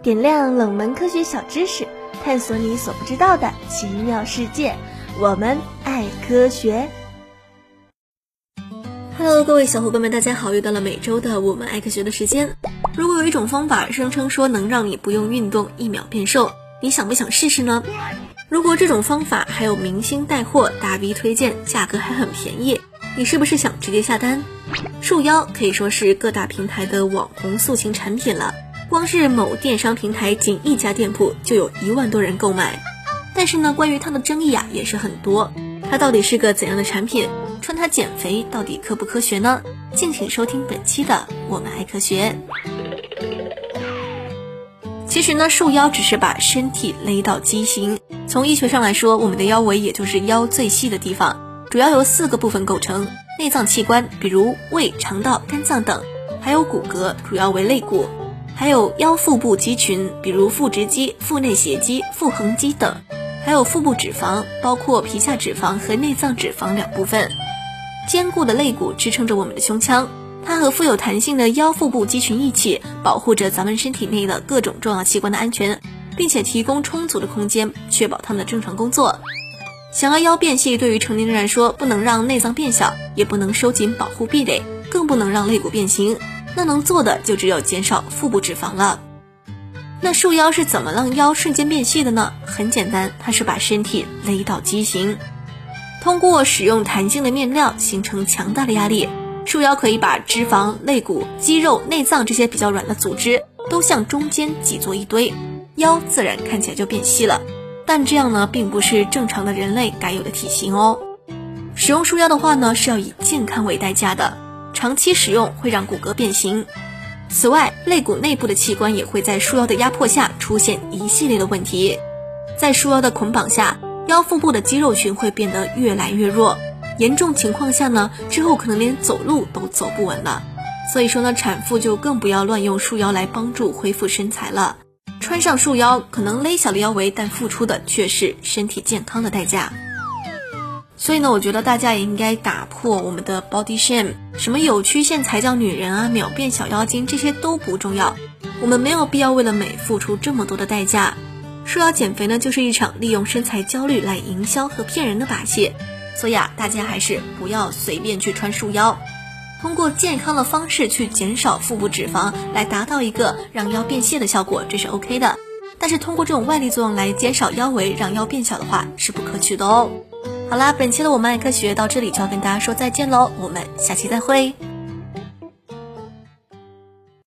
点亮冷门科学小知识，探索你所不知道的奇妙世界。我们爱科学。Hello，各位小伙伴们，大家好！又到了每周的我们爱科学的时间。如果有一种方法声称说能让你不用运动一秒变瘦，你想不想试试呢？如果这种方法还有明星带货、大 V 推荐，价格还很便宜，你是不是想直接下单？束腰可以说是各大平台的网红塑形产品了。光是某电商平台仅一家店铺就有一万多人购买，但是呢，关于它的争议啊也是很多。它到底是个怎样的产品？穿它减肥到底科不科学呢？敬请收听本期的《我们爱科学》。其实呢，束腰只是把身体勒到畸形。从医学上来说，我们的腰围也就是腰最细的地方，主要由四个部分构成：内脏器官，比如胃、肠道、肝脏等；还有骨骼，主要为肋骨。还有腰腹部肌群，比如腹直肌、腹内斜肌、腹横肌等；还有腹部脂肪，包括皮下脂肪和内脏脂肪两部分。坚固的肋骨支撑着我们的胸腔，它和富有弹性的腰腹部肌群一起，保护着咱们身体内的各种重要器官的安全，并且提供充足的空间，确保它们的正常工作。想要腰变细，对于成年人来说，不能让内脏变小，也不能收紧保护壁垒，更不能让肋骨变形。那能做的就只有减少腹部脂肪了。那束腰是怎么让腰瞬间变细的呢？很简单，它是把身体勒到畸形，通过使用弹性的面料形成强大的压力，束腰可以把脂肪、肋骨、肌肉、内脏这些比较软的组织都向中间挤作一堆，腰自然看起来就变细了。但这样呢，并不是正常的人类该有的体型哦。使用束腰的话呢，是要以健康为代价的。长期使用会让骨骼变形，此外，肋骨内部的器官也会在束腰的压迫下出现一系列的问题。在束腰的捆绑下，腰腹部的肌肉群会变得越来越弱，严重情况下呢，之后可能连走路都走不稳了。所以说呢，产妇就更不要乱用束腰来帮助恢复身材了。穿上束腰可能勒小了腰围，但付出的却是身体健康的代价。所以呢，我觉得大家也应该打破我们的 body shame，什么有曲线才叫女人啊，秒变小妖精这些都不重要，我们没有必要为了美付出这么多的代价。束腰减肥呢，就是一场利用身材焦虑来营销和骗人的把戏，所以啊，大家还是不要随便去穿束腰，通过健康的方式去减少腹部脂肪，来达到一个让腰变细的效果，这是 OK 的。但是通过这种外力作用来减少腰围，让腰变小的话，是不可取的哦。好啦，本期的我们爱科学到这里就要跟大家说再见喽，我们下期再会。